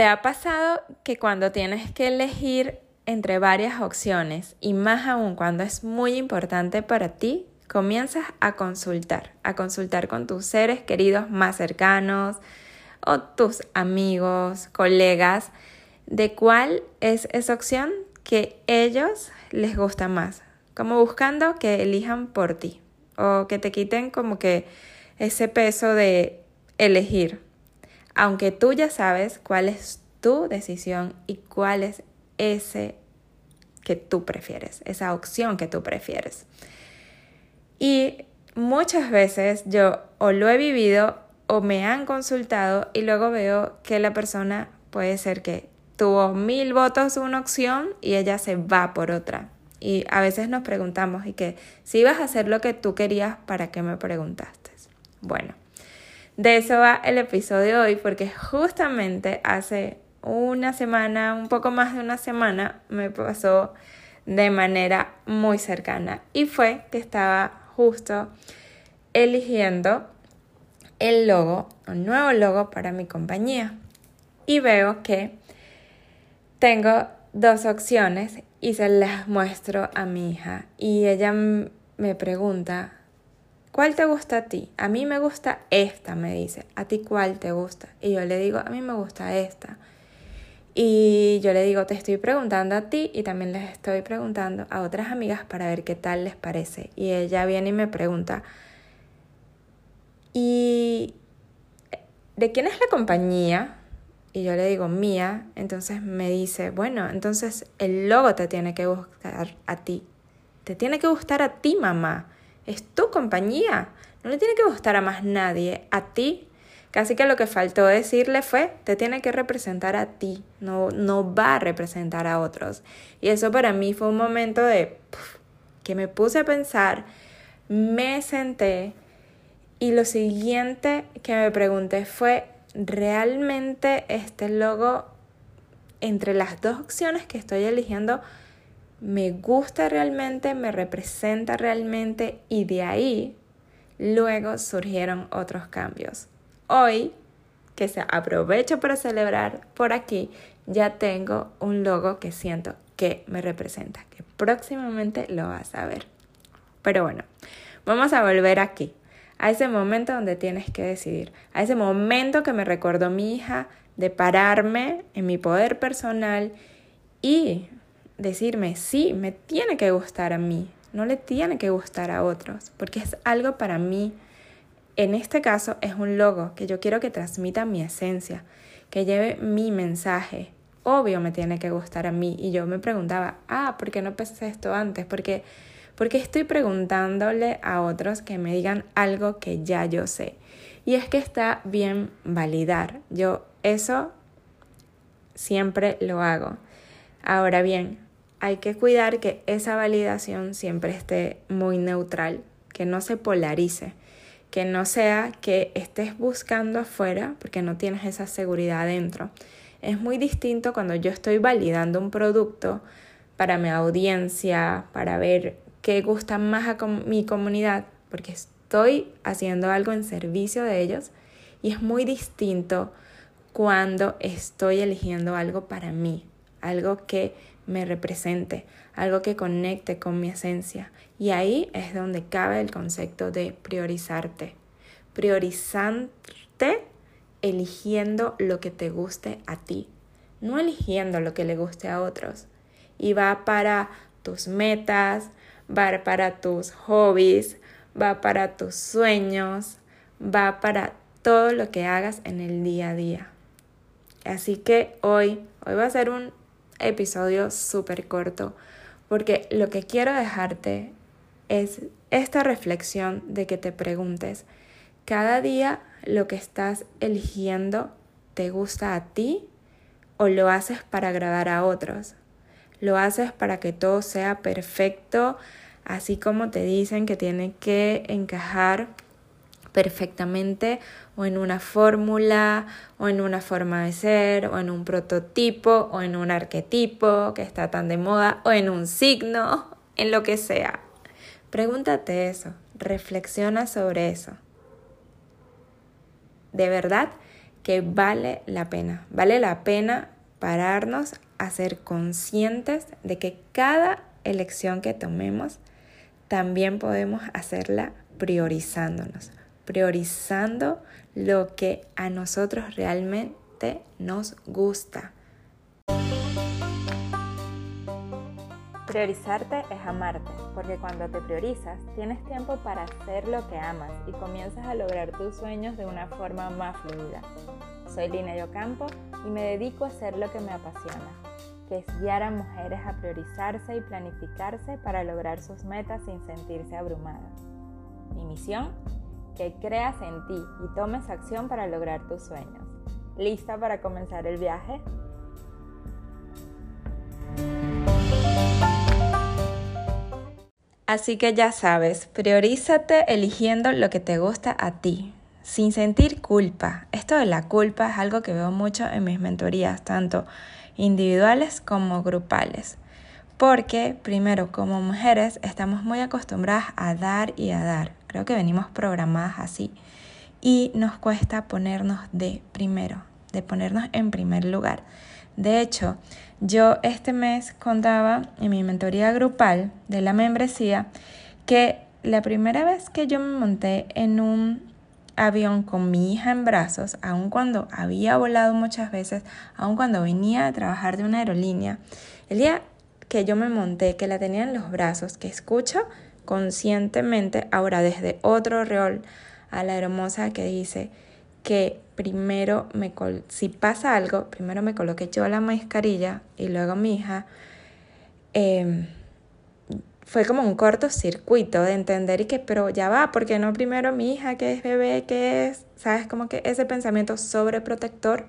¿Te ha pasado que cuando tienes que elegir entre varias opciones y más aún cuando es muy importante para ti, comienzas a consultar, a consultar con tus seres queridos más cercanos o tus amigos, colegas, de cuál es esa opción que ellos les gusta más, como buscando que elijan por ti o que te quiten como que ese peso de elegir, aunque tú ya sabes cuál es tu decisión y cuál es ese que tú prefieres, esa opción que tú prefieres. Y muchas veces yo o lo he vivido o me han consultado y luego veo que la persona puede ser que tuvo mil votos una opción y ella se va por otra. Y a veces nos preguntamos, ¿y que si ibas a hacer lo que tú querías, ¿para qué me preguntaste? Bueno, de eso va el episodio hoy porque justamente hace una semana, un poco más de una semana, me pasó de manera muy cercana y fue que estaba justo eligiendo el logo, un nuevo logo para mi compañía. Y veo que tengo dos opciones y se las muestro a mi hija. Y ella me pregunta, ¿cuál te gusta a ti? A mí me gusta esta, me dice. ¿A ti cuál te gusta? Y yo le digo, a mí me gusta esta. Y yo le digo, te estoy preguntando a ti y también les estoy preguntando a otras amigas para ver qué tal les parece. Y ella viene y me pregunta, ¿y de quién es la compañía? Y yo le digo, mía. Entonces me dice, bueno, entonces el logo te tiene que gustar a ti. Te tiene que gustar a ti, mamá. Es tu compañía. No le tiene que gustar a más nadie. A ti Casi que lo que faltó decirle fue, te tiene que representar a ti, no, no va a representar a otros. Y eso para mí fue un momento de que me puse a pensar, me senté y lo siguiente que me pregunté fue, ¿realmente este logo entre las dos opciones que estoy eligiendo me gusta realmente, me representa realmente? Y de ahí luego surgieron otros cambios hoy, que se aprovecho para celebrar por aquí, ya tengo un logo que siento que me representa, que próximamente lo vas a ver. Pero bueno, vamos a volver aquí, a ese momento donde tienes que decidir, a ese momento que me recordó mi hija de pararme en mi poder personal y decirme, sí, me tiene que gustar a mí, no le tiene que gustar a otros, porque es algo para mí en este caso es un logo que yo quiero que transmita mi esencia, que lleve mi mensaje. Obvio me tiene que gustar a mí. Y yo me preguntaba, ah, ¿por qué no pensé esto antes? Porque, porque estoy preguntándole a otros que me digan algo que ya yo sé. Y es que está bien validar. Yo eso siempre lo hago. Ahora bien, hay que cuidar que esa validación siempre esté muy neutral, que no se polarice que no sea que estés buscando afuera porque no tienes esa seguridad adentro. Es muy distinto cuando yo estoy validando un producto para mi audiencia, para ver qué gusta más a mi comunidad, porque estoy haciendo algo en servicio de ellos y es muy distinto cuando estoy eligiendo algo para mí, algo que me represente, algo que conecte con mi esencia. Y ahí es donde cabe el concepto de priorizarte. Priorizarte eligiendo lo que te guste a ti, no eligiendo lo que le guste a otros. Y va para tus metas, va para tus hobbies, va para tus sueños, va para todo lo que hagas en el día a día. Así que hoy, hoy va a ser un episodio súper corto, porque lo que quiero dejarte es esta reflexión de que te preguntes, cada día lo que estás eligiendo te gusta a ti o lo haces para agradar a otros. Lo haces para que todo sea perfecto, así como te dicen que tiene que encajar perfectamente o en una fórmula o en una forma de ser o en un prototipo o en un arquetipo que está tan de moda o en un signo, en lo que sea. Pregúntate eso, reflexiona sobre eso. De verdad que vale la pena. Vale la pena pararnos a ser conscientes de que cada elección que tomemos también podemos hacerla priorizándonos, priorizando lo que a nosotros realmente nos gusta. Priorizarte es amarte, porque cuando te priorizas tienes tiempo para hacer lo que amas y comienzas a lograr tus sueños de una forma más fluida. Soy Lina Yocampo y me dedico a hacer lo que me apasiona, que es guiar a mujeres a priorizarse y planificarse para lograr sus metas sin sentirse abrumadas. Mi misión, que creas en ti y tomes acción para lograr tus sueños. ¿Lista para comenzar el viaje? Así que ya sabes, priorízate eligiendo lo que te gusta a ti, sin sentir culpa. Esto de la culpa es algo que veo mucho en mis mentorías, tanto individuales como grupales. Porque, primero, como mujeres estamos muy acostumbradas a dar y a dar. Creo que venimos programadas así. Y nos cuesta ponernos de primero, de ponernos en primer lugar. De hecho, yo este mes contaba en mi mentoría grupal de la membresía que la primera vez que yo me monté en un avión con mi hija en brazos, aun cuando había volado muchas veces, aun cuando venía a trabajar de una aerolínea, el día que yo me monté, que la tenía en los brazos, que escucho conscientemente ahora desde otro rol a la hermosa que dice, que primero me si pasa algo, primero me coloqué yo la mascarilla y luego mi hija. Em, fue como un cortocircuito de entender y que, pero ya va, porque no primero mi hija que es bebé, que es, sabes, como que ese pensamiento sobreprotector.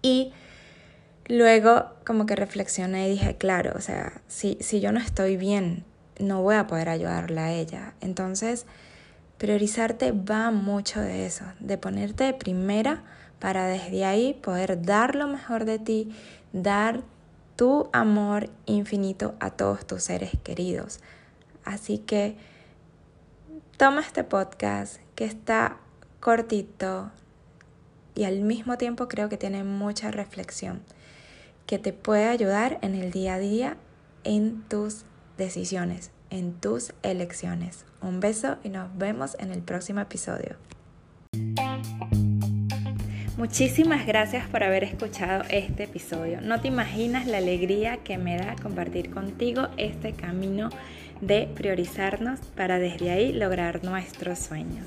Y luego como que reflexioné y dije, claro, o sea, si, si yo no estoy bien, no voy a poder ayudarla a ella. Entonces, Priorizarte va mucho de eso, de ponerte de primera para desde ahí poder dar lo mejor de ti, dar tu amor infinito a todos tus seres queridos. Así que toma este podcast que está cortito y al mismo tiempo creo que tiene mucha reflexión que te puede ayudar en el día a día en tus decisiones, en tus elecciones. Un beso y nos vemos en el próximo episodio. Muchísimas gracias por haber escuchado este episodio. No te imaginas la alegría que me da compartir contigo este camino de priorizarnos para desde ahí lograr nuestros sueños.